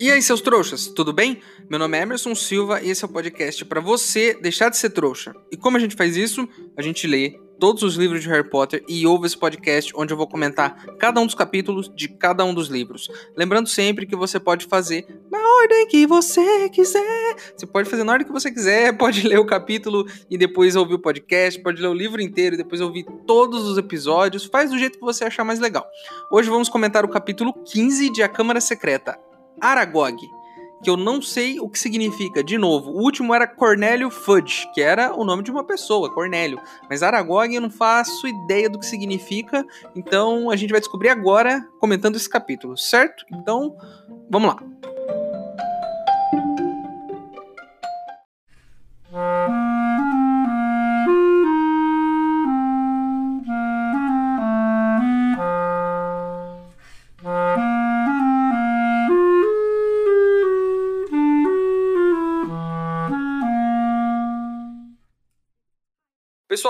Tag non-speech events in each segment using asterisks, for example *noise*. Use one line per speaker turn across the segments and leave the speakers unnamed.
E aí, seus trouxas, tudo bem? Meu nome é Emerson Silva e esse é o podcast para você deixar de ser trouxa. E como a gente faz isso? A gente lê todos os livros de Harry Potter e ouve esse podcast onde eu vou comentar cada um dos capítulos de cada um dos livros. Lembrando sempre que você pode fazer na ordem que você quiser. Você pode fazer na ordem que você quiser, *laughs* pode ler o capítulo e depois ouvir o podcast, pode ler o livro inteiro e depois ouvir todos os episódios. Faz do jeito que você achar mais legal. Hoje vamos comentar o capítulo 15 de A Câmara Secreta. Aragog, que eu não sei o que significa. De novo, o último era Cornélio Fudge, que era o nome de uma pessoa, Cornélio. Mas Aragog eu não faço ideia do que significa, então a gente vai descobrir agora comentando esse capítulo, certo? Então, vamos lá.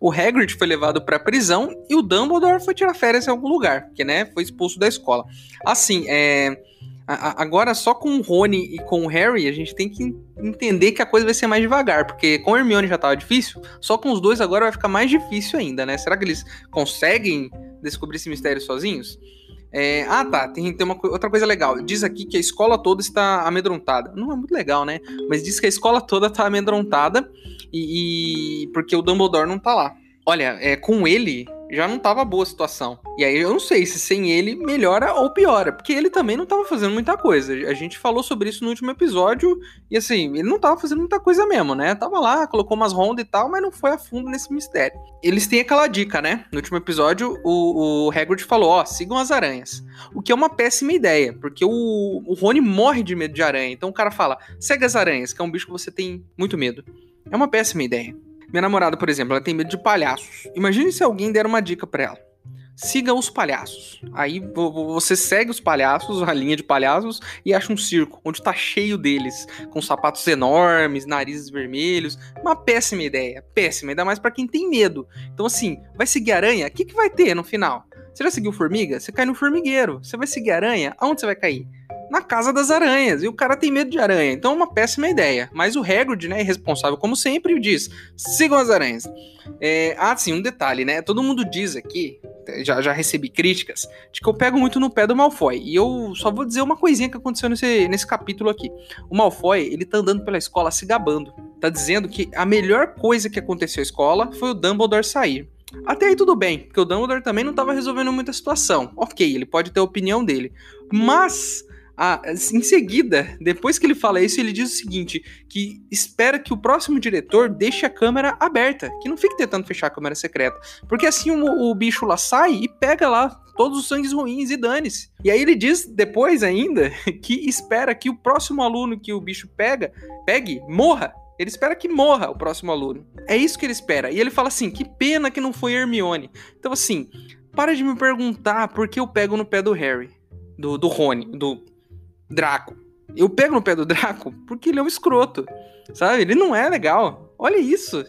o Hagrid foi levado para prisão e o Dumbledore foi tirar férias em algum lugar, porque, né, foi expulso da escola. Assim, é, agora só com o Rony e com o Harry, a gente tem que entender que a coisa vai ser mais devagar, porque com o Hermione já tava difícil, só com os dois agora vai ficar mais difícil ainda, né? Será que eles conseguem descobrir esse mistério sozinhos? É, ah, tá. Tem, tem uma outra coisa legal. Diz aqui que a escola toda está amedrontada. Não é muito legal, né? Mas diz que a escola toda está amedrontada e, e, porque o Dumbledore não tá lá. Olha, é, com ele já não tava boa a situação. E aí eu não sei se sem ele melhora ou piora, porque ele também não tava fazendo muita coisa. A gente falou sobre isso no último episódio e assim, ele não tava fazendo muita coisa mesmo, né? Tava lá, colocou umas rondas e tal, mas não foi a fundo nesse mistério. Eles têm aquela dica, né? No último episódio, o, o Hagrid falou, ó, sigam as aranhas. O que é uma péssima ideia, porque o, o Rony morre de medo de aranha. Então o cara fala, segue as aranhas, que é um bicho que você tem muito medo. É uma péssima ideia. Minha namorada, por exemplo, ela tem medo de palhaços. Imagine se alguém der uma dica para ela. Siga os palhaços. Aí você segue os palhaços, a linha de palhaços, e acha um circo onde tá cheio deles, com sapatos enormes, narizes vermelhos. Uma péssima ideia, péssima, ainda mais para quem tem medo. Então, assim, vai seguir aranha? O que, que vai ter no final? Você já seguiu formiga? Você cai no formigueiro. Você vai seguir aranha? Aonde você vai cair? Na casa das aranhas. E o cara tem medo de aranha. Então é uma péssima ideia. Mas o Hagrid, né, é responsável, como sempre, diz: sigam as aranhas. É, ah, sim, um detalhe, né? Todo mundo diz aqui, já, já recebi críticas, de que eu pego muito no pé do Malfoy. E eu só vou dizer uma coisinha que aconteceu nesse, nesse capítulo aqui. O Malfoy, ele tá andando pela escola se gabando. Tá dizendo que a melhor coisa que aconteceu à escola foi o Dumbledore sair. Até aí tudo bem, porque o Dumbledore também não estava resolvendo muita situação. Ok, ele pode ter a opinião dele. Mas ah, em seguida, depois que ele fala isso, ele diz o seguinte: que espera que o próximo diretor deixe a câmera aberta, que não fique tentando fechar a câmera secreta. Porque assim o, o bicho lá sai e pega lá todos os sangues ruins e dane-se. E aí ele diz depois ainda *laughs* que espera que o próximo aluno que o bicho pega, pegue, morra. Ele espera que morra o próximo aluno. É isso que ele espera. E ele fala assim: que pena que não foi Hermione. Então, assim, para de me perguntar por que eu pego no pé do Harry. Do, do Rony, do Draco. Eu pego no pé do Draco porque ele é um escroto, sabe? Ele não é legal. Olha isso.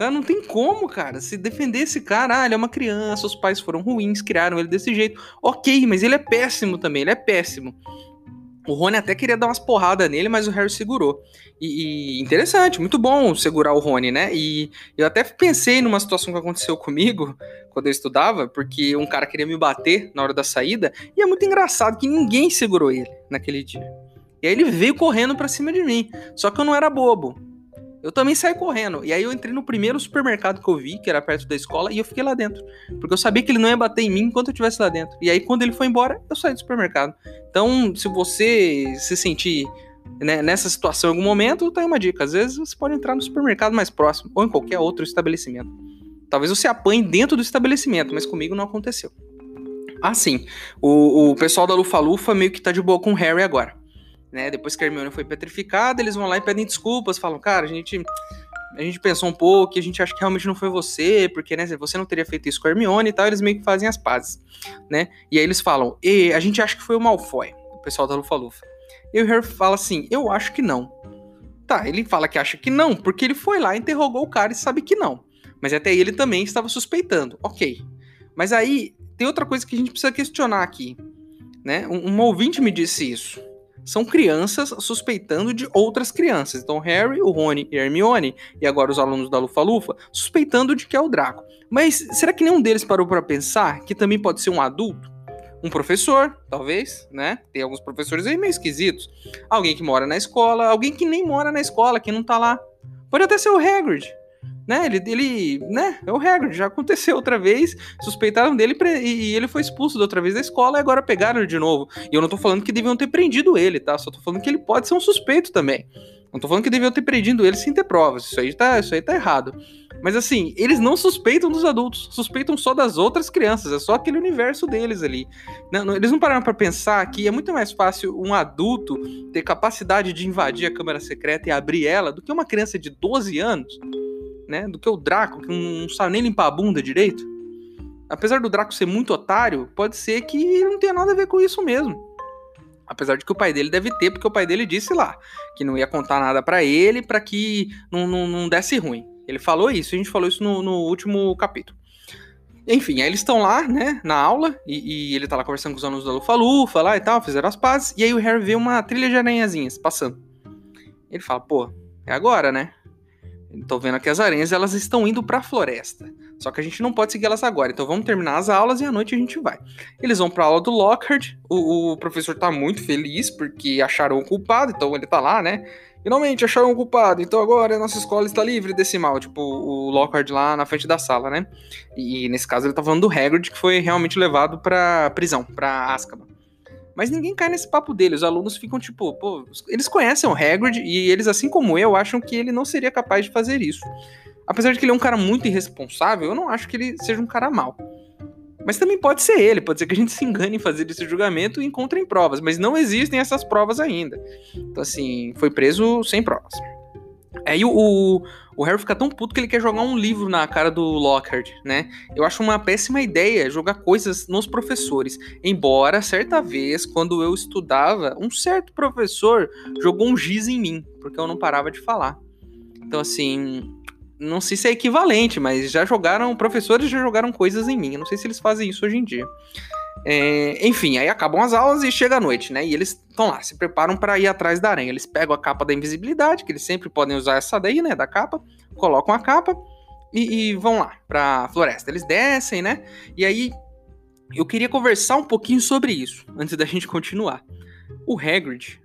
Não tem como, cara, se defender esse cara. Ah, ele é uma criança, os pais foram ruins, criaram ele desse jeito. Ok, mas ele é péssimo também, ele é péssimo. O Rony até queria dar umas porradas nele, mas o Harry segurou. E, e, interessante, muito bom segurar o Rony, né? E eu até pensei numa situação que aconteceu comigo *laughs* quando eu estudava, porque um cara queria me bater na hora da saída, e é muito engraçado que ninguém segurou ele naquele dia. E aí ele veio correndo para cima de mim. Só que eu não era bobo. Eu também saí correndo. E aí eu entrei no primeiro supermercado que eu vi, que era perto da escola, e eu fiquei lá dentro. Porque eu sabia que ele não ia bater em mim enquanto eu estivesse lá dentro. E aí quando ele foi embora, eu saí do supermercado. Então, se você se sentir né, nessa situação em algum momento, tem uma dica. Às vezes você pode entrar no supermercado mais próximo, ou em qualquer outro estabelecimento. Talvez você apanhe dentro do estabelecimento, mas comigo não aconteceu. Ah, sim. O, o pessoal da Lufa Lufa meio que tá de boa com o Harry agora. Né? Depois que a Hermione foi petrificada, eles vão lá e pedem desculpas, falam, cara, a gente a gente pensou um pouco, a gente acha que realmente não foi você, porque, né, você não teria feito isso com a Hermione e tal, eles meio que fazem as pazes, né? E aí eles falam, e a gente acha que foi o Malfoy, o pessoal da Lufa-Lufa. E o Harry fala assim, eu acho que não. Tá, ele fala que acha que não, porque ele foi lá, interrogou o cara e sabe que não. Mas até ele também estava suspeitando, ok. Mas aí, tem outra coisa que a gente precisa questionar aqui, né? Um, um ouvinte me disse isso são crianças suspeitando de outras crianças. Então, Harry, o Rony e a Hermione, e agora os alunos da Lufa-Lufa, suspeitando de que é o Draco. Mas será que nenhum deles parou para pensar que também pode ser um adulto? Um professor, talvez, né? Tem alguns professores aí meio esquisitos. Alguém que mora na escola, alguém que nem mora na escola, que não tá lá. Pode até ser o Hagrid né? Ele, ele, né? É o Hagrid, já aconteceu outra vez, suspeitaram dele e ele foi expulso da outra vez da escola e agora pegaram ele de novo. E eu não tô falando que deviam ter prendido ele, tá? Só tô falando que ele pode ser um suspeito também. Não tô falando que deviam ter prendido ele sem ter provas. Isso aí tá, isso aí tá errado. Mas assim, eles não suspeitam dos adultos, suspeitam só das outras crianças, é só aquele universo deles ali. Não, não, eles não pararam para pensar que é muito mais fácil um adulto ter capacidade de invadir a câmara secreta e abrir ela do que uma criança de 12 anos né? Do que o Draco, que não sabe nem limpar a bunda direito. Apesar do Draco ser muito otário, pode ser que não tenha nada a ver com isso mesmo. Apesar de que o pai dele deve ter, porque o pai dele disse lá que não ia contar nada para ele para que não, não, não, desse ruim. Ele falou isso, a gente falou isso no, no último capítulo. Enfim, aí eles estão lá, né, na aula, e, e, ele tá lá conversando com os alunos da Lufa-Lufa lá e tal, fizeram as pazes, e aí o Harry vê uma trilha de aranhazinhas passando. Ele fala, pô, é agora, né? Tô vendo aqui as aranhas, elas estão indo para a floresta. Só que a gente não pode seguir elas agora. Então vamos terminar as aulas e à noite a gente vai. Eles vão para aula do Lockhart. O, o, professor tá muito feliz porque acharam o culpado, então ele tá lá, né? Finalmente acharam o culpado. Então agora a nossa escola está livre desse mal, tipo o Lockhart lá na frente da sala, né? E, nesse caso ele tá falando do Hagrid que foi realmente levado para prisão, para Azkaban. Mas ninguém cai nesse papo dele. Os alunos ficam tipo, pô, eles conhecem o Hagrid e eles, assim como eu, acham que ele não seria capaz de fazer isso. Apesar de que ele é um cara muito irresponsável, eu não acho que ele seja um cara mau. Mas também pode ser ele, pode ser que a gente se engane em fazer esse julgamento e encontrem provas, mas não existem essas provas ainda. Então, assim, foi preso sem provas. Aí o, o, o, Harry fica tão puto que ele quer jogar um livro na cara do Lockhart, né? Eu acho uma péssima ideia jogar coisas nos professores. Embora, certa vez, quando eu estudava, um certo professor jogou um giz em mim, porque eu não parava de falar. Então, assim, não sei se é equivalente, mas já jogaram, professores já jogaram coisas em mim. Eu não sei se eles fazem isso hoje em dia. É, enfim, aí acabam as aulas e chega a noite, né? E eles estão lá, se preparam para ir atrás da aranha. Eles pegam a capa da invisibilidade, que eles sempre podem usar essa daí, né? Da capa, colocam a capa e, e vão lá pra floresta. Eles descem, né? E aí eu queria conversar um pouquinho sobre isso antes da gente continuar. O Hagrid,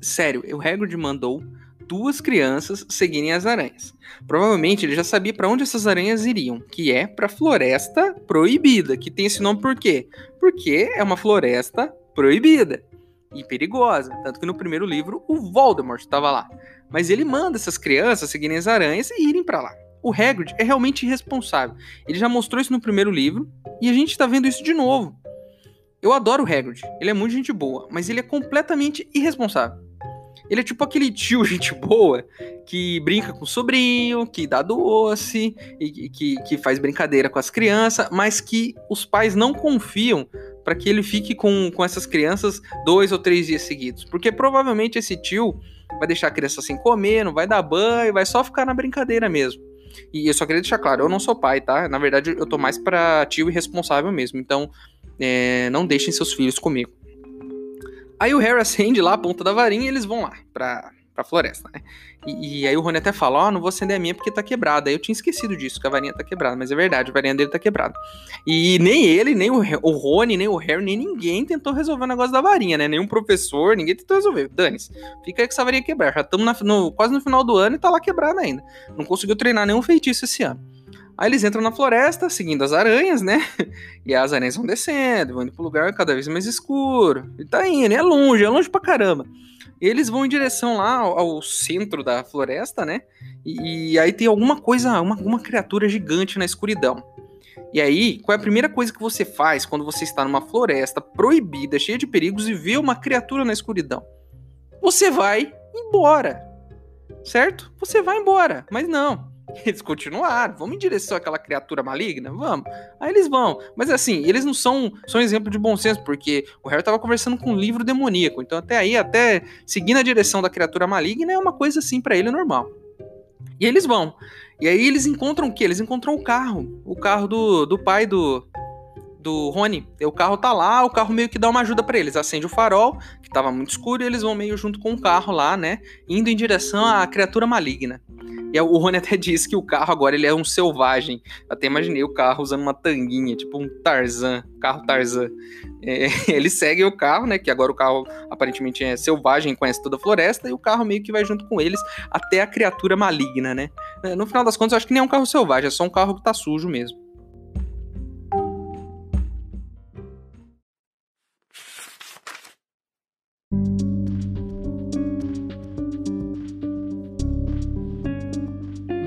sério, o Hagrid mandou duas crianças seguirem as aranhas. Provavelmente ele já sabia para onde essas aranhas iriam, que é para Floresta Proibida, que tem esse nome por quê? Porque é uma floresta proibida e perigosa, tanto que no primeiro livro o Voldemort estava lá. Mas ele manda essas crianças seguirem as aranhas e irem para lá. O Hagrid é realmente irresponsável. Ele já mostrou isso no primeiro livro e a gente está vendo isso de novo. Eu adoro o Hagrid, ele é muito gente boa, mas ele é completamente irresponsável. Ele é tipo aquele tio, *laughs* gente boa, que brinca com o sobrinho, que dá doce, e que, que faz brincadeira com as crianças, mas que os pais não confiam para que ele fique com, com essas crianças dois ou três dias seguidos. Porque provavelmente esse tio vai deixar a criança sem comer, não vai dar banho, vai só ficar na brincadeira mesmo. E eu só queria deixar claro, eu não sou pai, tá? Na verdade, eu tô mais pra tio irresponsável mesmo. Então, é, não deixem seus filhos comigo. Aí o Harry acende lá a ponta da varinha e eles vão lá pra, pra floresta, né? E, e aí o Rony até fala, ó, oh, não vou acender a minha porque tá quebrada. Aí eu tinha esquecido disso, que a varinha tá quebrada. Mas é verdade, a varinha dele tá quebrada. E nem ele, nem o, o Rony, nem o Harry, nem ninguém tentou resolver o negócio da varinha, né? Nenhum professor, ninguém tentou resolver. Dane-se. Fica aí com essa varinha quebrada. Já estamos quase no final do ano e tá lá quebrada ainda. Não conseguiu treinar nenhum feitiço esse ano. Aí eles entram na floresta, seguindo as aranhas, né? *laughs* E as aranhas vão descendo, vão indo pro lugar cada vez mais escuro. E tá indo, é longe, é longe pra caramba. E eles vão em direção lá ao, ao centro da floresta, né? E, e, aí tem alguma coisa, uma, uma criatura gigante na escuridão. E aí, qual é a primeira coisa que você faz quando você está numa floresta proibida, cheia de perigos e vê uma criatura na escuridão? você vai embora. Certo? Você vai embora. Mas não. *laughs* Eles continuaram, vamos em direção àquela criatura maligna? Vamos. Aí eles vão. Mas assim, eles não são, são um exemplo de bom senso, porque o Harry tava conversando com um livro demoníaco. Então, até aí, até seguir na direção da criatura maligna é uma coisa assim para ele normal. E eles vão. E aí eles encontram o quê? Eles encontram o carro. O carro do, do pai do, do Rony. O carro tá lá, o carro meio que dá uma ajuda para eles. Acende o farol, que tava muito escuro, e eles vão meio junto com o carro lá, né? Indo em direção à criatura maligna. E o Rony *laughs* até disse que o carro agora ele é um selvagem. Até imaginei o carro usando uma tanguinha, tipo um Tarzan, carro Tarzan. É, *laughs* eles seguem o carro, né? Que agora o carro aparentemente é selvagem, conhece toda a floresta, e o carro meio que vai junto com eles até a criatura maligna, né? É, no final das contas, eu acho que nem é um carro selvagem, é só um carro que tá sujo mesmo.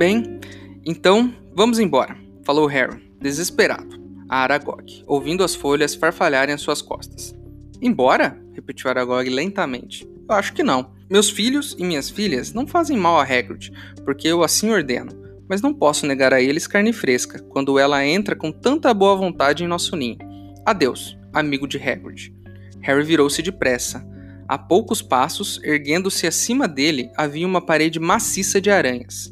Bem, então vamos embora, falou Harry, desesperado, a Aragog, ouvindo as folhas farfalharem às suas costas. Embora? repetiu Aragog lentamente. Eu acho que não. Meus filhos e minhas filhas não fazem mal a Hagrid, porque eu assim ordeno, mas não posso negar a eles carne fresca, quando ela entra com tanta boa vontade em nosso ninho. Adeus, amigo de Hagrid. Harry virou-se depressa. A poucos passos, erguendo-se acima dele, havia uma parede maciça de aranhas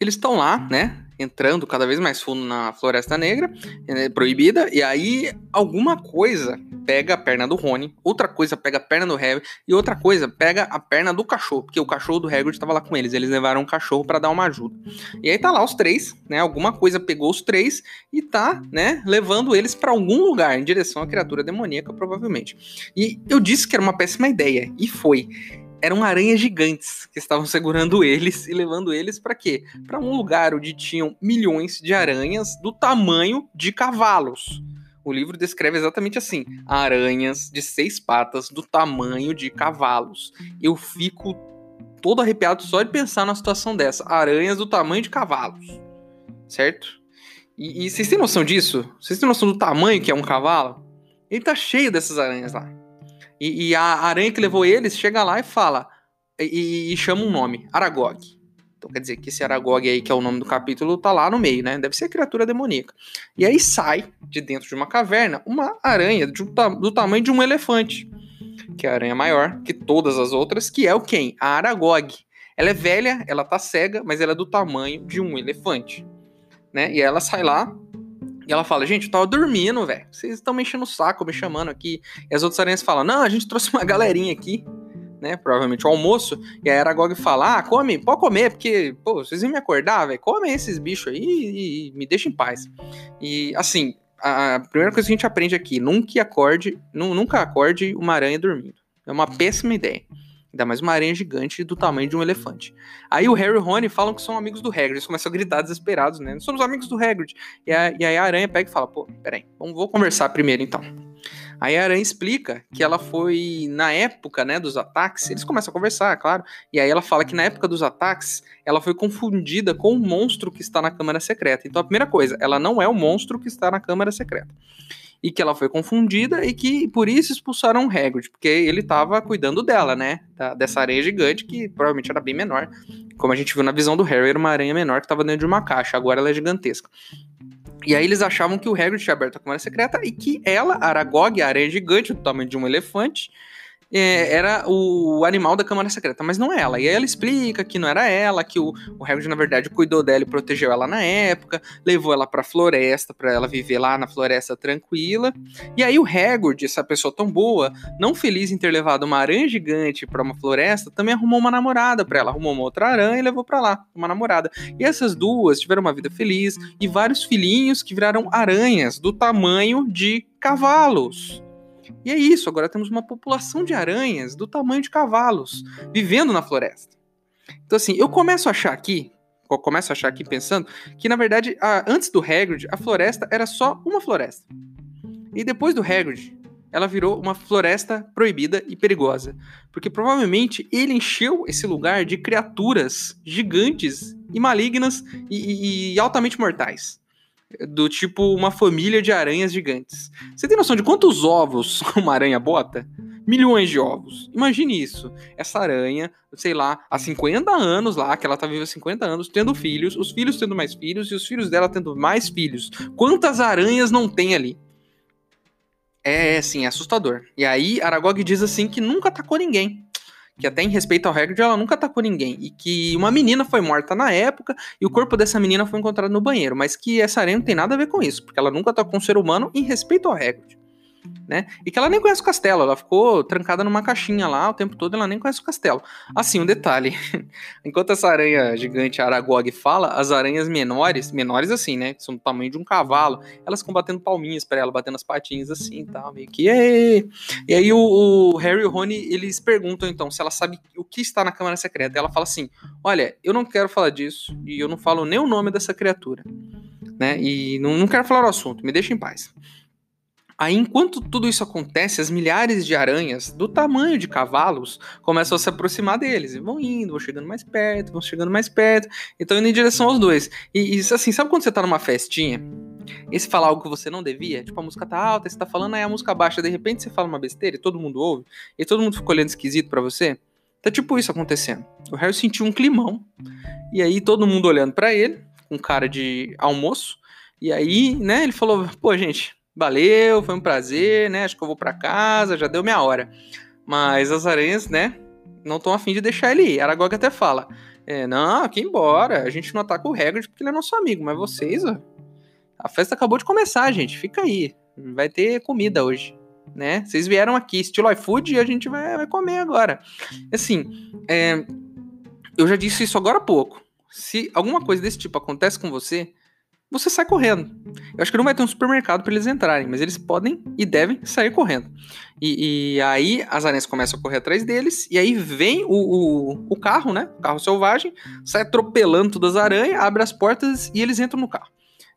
Eles estão lá, né? Entrando cada vez mais fundo na Floresta Negra, é, proibida, e aí alguma coisa pega a perna do Rony, outra coisa pega a perna do Harry, e outra coisa pega a perna do cachorro, porque o cachorro do Hagrid estava lá com eles, eles levaram um cachorro para dar uma ajuda. E aí tá lá os três, né? Alguma coisa pegou os três e tá, né, levando eles para algum lugar em direção à criatura demoníaca, provavelmente. E eu disse que era uma péssima ideia, e foi eram aranhas gigantes que estavam segurando eles e levando eles para quê? Para um lugar onde tinham milhões de aranhas do tamanho de cavalos. O livro descreve exatamente assim: aranhas de seis patas do tamanho de cavalos. Eu fico todo arrepiado só de pensar numa situação dessa. Aranhas do tamanho de cavalos. Certo? E, e vocês têm noção disso? Vocês têm noção do tamanho que é um cavalo? Ele tá cheio dessas aranhas lá. E, e, a aranha que levou eles chega lá e fala. E, e, chama um nome: Aragog. Então quer dizer que esse Aragog aí, que é o nome do capítulo, tá lá no meio, né? Deve ser criatura demoníaca. E aí sai de dentro de uma caverna uma aranha do, do tamanho de um elefante. Que é a aranha maior que todas as outras, que é o quem? A Aragog. Ela é velha, ela tá cega, mas ela é do tamanho de um elefante. Né? E ela sai lá e ela fala, gente, eu tava dormindo, velho. Vocês estão me enchendo o saco, me chamando aqui. E as outras aranhas falam, não, a gente trouxe uma galerinha aqui, né? Provavelmente o almoço. E a Aragog fala, ah, come, pode comer, porque, pô, vocês iam me acordar, velho. Come esses bichos aí e, e me deixa em paz. E, assim, a primeira coisa que a gente aprende aqui, nunca acorde, nunca acorde uma aranha dormindo. É uma péssima ideia. Ainda mais uma aranha gigante do tamanho de um elefante. Aí o Harry e o Rony falam que são amigos do Hagrid. Eles começam a gritar desesperados, né? Somos amigos do Hagrid. E, a, e aí a aranha pega e fala, pô, peraí, vamos, vou conversar primeiro então. Aí a aranha explica que ela foi na época, né, dos ataques. Eles começam a conversar, claro. E aí ela fala que na época dos ataques, ela foi confundida com o monstro que está na câmara secreta. Então a primeira coisa, ela não é o monstro que está na câmara secreta e que ela foi confundida e que por isso expulsaram o Hagrid, porque ele estava cuidando dela, né? Da, dessa aranha gigante que provavelmente era bem menor. Como a gente viu na visão do Harry, era uma aranha menor que estava dentro de uma caixa, agora ela é gigantesca. E aí eles achavam que o Hagrid tinha aberto a câmara secreta e que ela, Aragog, a aranha gigante do tamanho de um elefante, é, era o animal da Câmara Secreta, mas não é ela. E aí ela explica que não era ela, que o, o Hagrid, na verdade, cuidou dela e protegeu ela na época, levou ela pra floresta, para ela viver lá na floresta tranquila. E aí o Hagrid, essa pessoa tão boa, não feliz em ter levado uma aranha gigante para uma floresta, também arrumou uma namorada para ela. Arrumou uma outra aranha e levou para lá, uma namorada. E essas duas tiveram uma vida feliz e vários filhinhos que viraram aranhas do tamanho de cavalos. E é isso, agora temos uma população de aranhas do tamanho de cavalos vivendo na floresta. Então, assim, eu começo a achar aqui, eu começo a achar aqui pensando, que na verdade, a, antes do Hagrid, a floresta era só uma floresta. E depois do Hagrid, ela virou uma floresta proibida e perigosa. Porque provavelmente ele encheu esse lugar de criaturas gigantes e malignas e, e, e altamente mortais do tipo uma família de aranhas gigantes. Você tem noção de quantos ovos *laughs* uma aranha bota? Milhões de ovos. Imagine isso. Essa aranha, sei lá, há 50 anos lá, que ela tá viva há 50 anos, tendo filhos, os filhos tendo mais filhos e os filhos dela tendo mais filhos. Quantas aranhas não tem ali? É, sim, é assustador. E aí, Aragog diz assim que nunca atacou ninguém que até em respeito ao Hagrid ela nunca atacou ninguém. E que uma menina foi morta na época e o corpo dessa menina foi encontrado no banheiro, mas que essa aranha não tem nada a ver com isso, porque ela nunca atacou um ser humano em respeito ao Hagrid né? E que ela nem conhece o castelo, ela ficou trancada numa caixinha lá o tempo todo, ela nem conhece o castelo. Assim, um detalhe: *laughs* enquanto essa aranha gigante Aragog fala, as aranhas menores, menores assim, né? Que são do tamanho de um cavalo, elas ficam batendo palminhas para ela, batendo as patinhas assim tal, meio que. E aí o, o, Harry e o Rony eles perguntam então se ela sabe o que está na Câmara Secreta. E ela fala assim: Olha, eu não quero falar disso e eu não falo nem o nome dessa criatura, né? E não, não quero falar o assunto, me deixa em paz. Aí, enquanto tudo isso acontece, as milhares de aranhas do tamanho de cavalos começam a se aproximar deles. E vão indo, vão chegando mais perto, vão chegando mais perto. E estão indo em direção aos dois. E isso assim, sabe quando você tá numa festinha? E você fala algo que você não devia? Tipo, a música tá alta, você tá falando, aí a música baixa, de repente você fala uma besteira e todo mundo ouve, e todo mundo fica olhando esquisito para você. Tá tipo isso acontecendo. O Harry sentiu um climão, e aí todo mundo olhando para ele, com cara de almoço, e aí, né, ele falou, pô, gente, valeu, foi um prazer, né? Acho que eu vou para casa, já deu minha hora. Mas as aranhas, né, não estão afim de deixar ele ir. Aragog até fala: é, não, aqui embora, a gente não ataca o Hagrid porque ele é nosso amigo, mas vocês, ó, a festa acabou de começar, gente, fica aí. Vai ter comida hoje, né? Vocês vieram aqui, estilo iFood, e a gente vai, vai comer agora. Assim, é, eu já disse isso agora há pouco. Se alguma coisa desse tipo acontece com você, você sai correndo. Eu acho que não vai ter um supermercado para eles entrarem, mas eles podem e devem sair correndo. E, e, aí as aranhas começam a correr atrás deles, e aí vem o, o, o carro, né? O carro selvagem, sai atropelando todas as aranhas, abre as portas e eles entram no carro.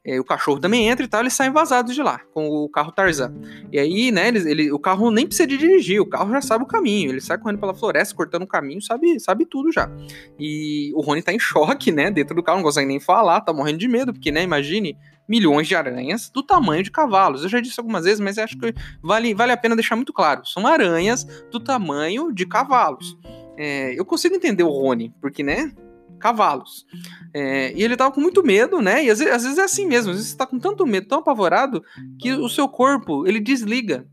É, o cachorro também entra e tal, eles saem vazados de lá, com o carro Tarzan. E aí, né, eles, ele, o carro nem precisa de dirigir, o carro já sabe o caminho, ele sai correndo pela floresta, cortando o caminho, sabe, sabe tudo já. E o Rony tá em choque, né, dentro do carro, não consegue nem falar, tá morrendo de medo, porque, né, imagine, milhões de aranhas do tamanho de cavalos. Eu já disse algumas vezes, mas acho que vale, vale a pena deixar muito claro. São aranhas do tamanho de cavalos. É, eu consigo entender o Rony, porque, né, cavalos. É, e ele tava com muito medo, né? E às vezes, às vezes, é assim mesmo, às vezes você tá com tanto medo, tão apavorado, que o seu corpo, ele desliga.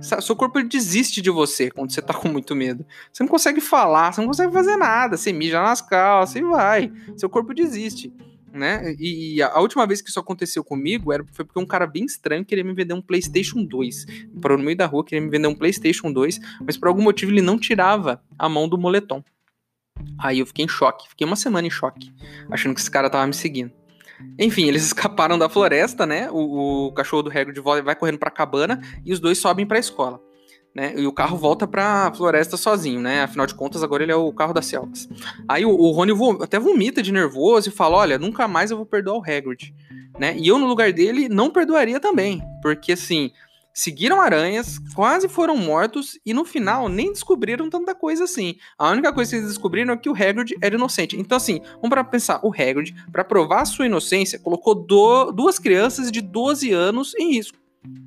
Seu corpo ele desiste de você quando você tá com muito medo. Você não consegue falar, você não consegue fazer nada, você mija nas calças e vai. Seu corpo desiste. Né? E a última vez que isso aconteceu comigo era, foi porque um cara bem estranho queria me vender um PlayStation 2. Parou no meio da rua, queria me vender um PlayStation 2, mas por algum motivo ele não tirava a mão do moletom. Aí eu fiquei em choque, fiquei uma semana em choque, achando que esse cara tava me seguindo. Enfim, eles *laughs* escaparam da floresta, né? O, o cachorro do Hagrid vai correndo pra cabana e os dois sobem pra escola. Né? E o carro volta pra floresta sozinho, né? Afinal de contas, agora ele é o carro das selvas. Aí o, o Rony vo até vomita de nervoso e fala: Olha, nunca mais eu vou perdoar o Hagrid. Né? E eu, no lugar dele, não perdoaria também. Porque assim, seguiram aranhas, quase foram mortos e no final nem descobriram tanta coisa assim. A única coisa que eles descobriram é que o Hagrid era inocente. Então assim, vamos para pensar, o Hagrid, para provar sua inocência, colocou do, duas crianças de 12 anos em risco.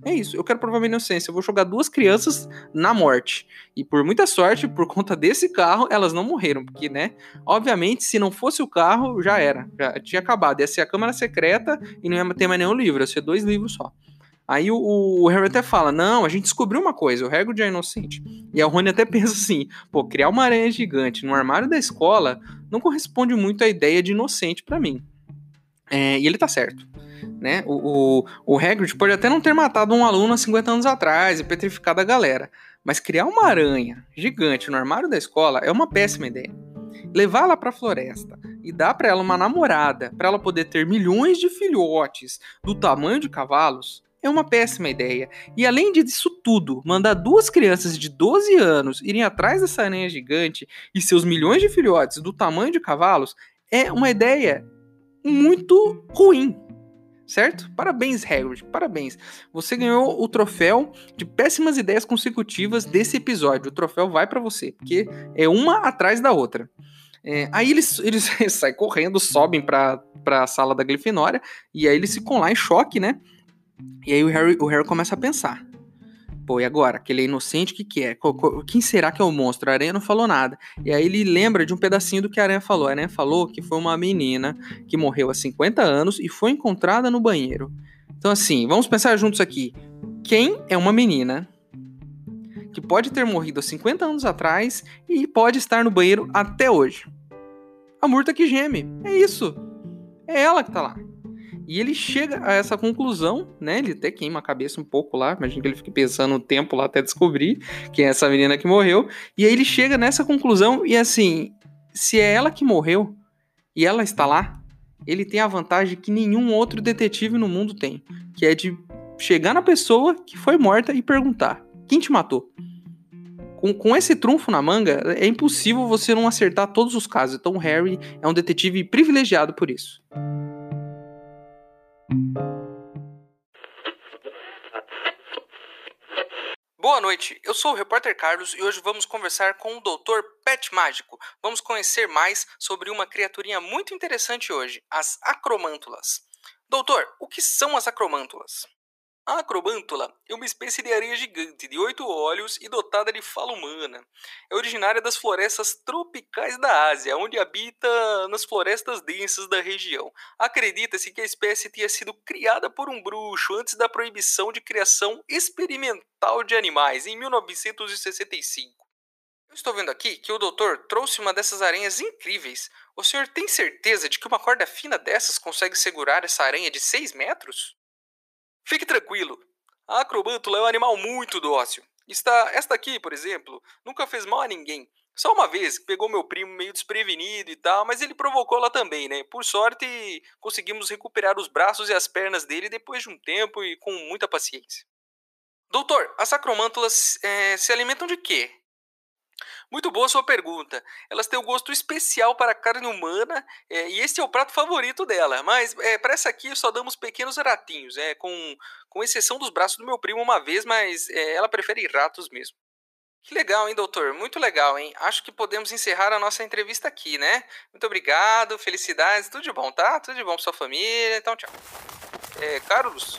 É isso, eu quero provar minha inocência. Eu vou jogar duas crianças na morte. E por muita sorte, por conta desse carro, elas não morreram. Porque, né? Obviamente, se não fosse o carro, já era. Já tinha acabado. Ia ser a Câmara Secreta e não ia ter mais nenhum livro. Ia ser dois livros só. Aí o, o, Harry até fala: Não, a gente descobriu uma coisa, o Hagrid é inocente. E a Rony até *laughs* pensa assim: Pô, criar uma aranha gigante no armário da escola não corresponde muito à ideia de inocente para mim. É, e ele tá certo. Né? O, o, o Hagrid pode até não ter matado um aluno há 50 anos atrás e petrificado a galera, mas criar uma aranha gigante no armário da escola é uma péssima ideia. Levar ela para a floresta e dar para ela uma namorada, para ela poder ter milhões de filhotes do tamanho de cavalos, é uma péssima ideia. E além disso tudo, mandar duas crianças de 12 anos irem atrás dessa aranha gigante e seus milhões de filhotes do tamanho de cavalos é uma ideia muito ruim. Certo? Parabéns, Hagrid. Parabéns. Você ganhou o troféu de péssimas ideias consecutivas desse episódio. O troféu vai para você, porque é uma atrás da outra. É, aí eles, eles *laughs* saem correndo, sobem pra, pra sala da Grifinória, e aí eles ficam lá em choque, né? E aí o Harry, o Harry começa a pensar. Pô, e agora? Aquele é inocente, o que, que é? Quem será que é o monstro? A aranha não falou nada. E aí ele lembra de um pedacinho do que a aranha falou. A aranha falou que foi uma menina que morreu há 50 anos e foi encontrada no banheiro. Então, assim, vamos pensar juntos aqui. Quem é uma menina que pode ter morrido há 50 anos atrás e pode estar no banheiro até hoje? A Murta que geme. É isso. É ela que tá lá. E ele chega a essa conclusão, né? Ele até queima a cabeça um pouco lá, imagina que ele fique pensando um tempo lá até descobrir quem é essa menina que morreu. E aí ele chega nessa conclusão e assim, se é ela que morreu e ela está lá, ele tem a vantagem que nenhum outro detetive no mundo tem, que é de chegar na pessoa que foi morta e perguntar: quem te matou? Com, com esse trunfo na manga, é impossível você não acertar todos os casos. Então, o Harry é um detetive privilegiado por isso. Boa noite, eu sou o repórter Carlos e hoje vamos conversar com o Dr. Pet Mágico. Vamos conhecer mais sobre uma criaturinha muito interessante hoje, as acromântulas. Doutor, o que são as acromântulas? A acrobântula é uma espécie de areia gigante de oito olhos e dotada de fala humana. É originária das florestas tropicais da Ásia, onde habita nas florestas densas da região. Acredita-se que a espécie tenha sido criada por um bruxo antes da proibição de criação experimental de animais, em 1965. Eu estou vendo aqui que o doutor trouxe uma dessas aranhas incríveis. O senhor tem certeza de que uma corda fina dessas consegue segurar essa aranha de 6 metros? Fique tranquilo. A acrobântula é um animal muito dócil. Está, esta aqui, por exemplo, nunca fez mal a ninguém. Só uma vez pegou meu primo meio desprevenido e tal, mas ele provocou ela também, né? Por sorte, conseguimos recuperar os braços e as pernas dele depois de um tempo e com muita paciência. Doutor, as acromântulas é, se alimentam de quê? Muito boa sua pergunta. Elas têm um gosto especial para a carne humana é, e esse é o prato favorito dela. Mas é, para essa aqui só damos pequenos ratinhos, é, com, com exceção dos braços do meu primo uma vez, mas é, ela prefere ratos mesmo. Que legal, hein, doutor? Muito legal, hein? Acho que podemos encerrar a nossa entrevista aqui, né? Muito obrigado, felicidades, tudo de bom, tá? Tudo de bom pra sua família, então tchau. É, Carlos?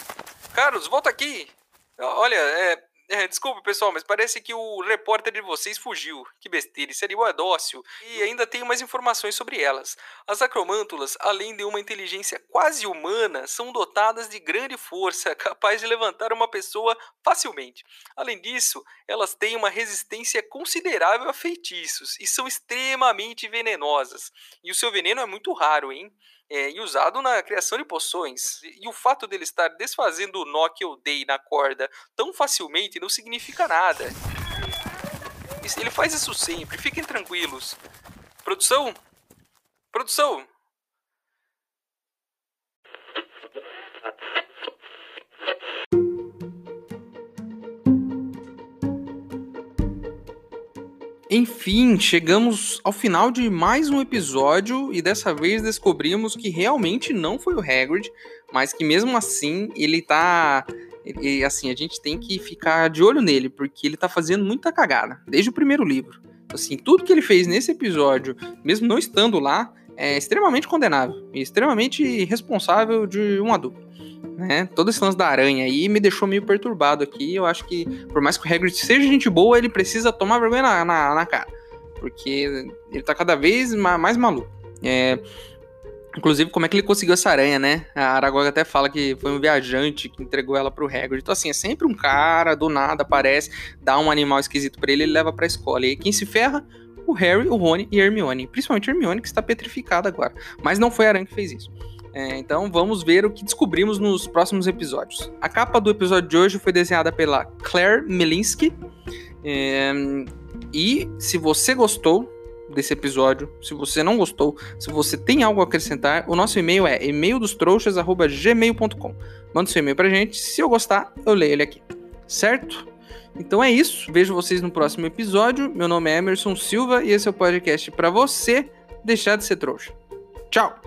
Carlos, volta aqui! Olha, é, é, desculpa, pessoal, mas parece que o repórter de vocês fugiu. Que besteira, esse animal é dócil. E ainda tenho mais informações sobre elas. As acromântulas, além de uma inteligência quase humana, são dotadas de grande força, *laughs* capaz de levantar uma pessoa facilmente. Além disso, elas têm uma resistência considerável a feitiços e são extremamente venenosas. E o seu veneno é muito raro, hein? É, e usado na criação de poções. E o fato dele estar desfazendo o nó que eu dei na corda tão facilmente não significa nada. Ele faz isso sempre, fiquem tranquilos. Produção? Produção! Enfim, chegamos ao final de mais um episódio e dessa vez descobrimos que realmente não foi o Hagrid, mas que mesmo assim ele tá. E assim, a gente tem que ficar de olho nele, porque ele tá fazendo muita cagada, desde o primeiro livro. Assim, tudo que ele fez nesse episódio, mesmo não estando lá, é extremamente condenável e extremamente responsável de um adulto né? Todo esse lance da aranha aí me deixou meio perturbado aqui. Eu acho que, por mais que o Hagrid seja gente boa, ele precisa tomar vergonha na, na, na cara. Porque ele tá cada vez mais maluco. É, inclusive, como é que ele conseguiu essa aranha, né? A Aragog até fala que foi um viajante que entregou ela pro Hagrid. Então, assim, é sempre um cara, do nada, aparece, dá um animal esquisito para ele, ele leva pra escola. E aí, quem se ferra? O Harry, o Rony e a Hermione. Principalmente a Hermione, que está petrificada agora. Mas não foi a aranha que fez isso. É, então vamos ver o que descobrimos nos próximos episódios. A capa do episódio de hoje foi desenhada pela Claire Melinsky. É, e se você gostou, desse episódio, se você não gostou, se você tem algo a acrescentar, o nosso e-mail é e-maildostrouxas@gmail.com. Manda seu e-mail pra gente, se eu gostar, eu leio ele aqui. Certo? Então é isso. Vejo vocês no próximo episódio. Meu nome é Emerson Silva e esse é o podcast para você deixar de ser trouxa. Tchau.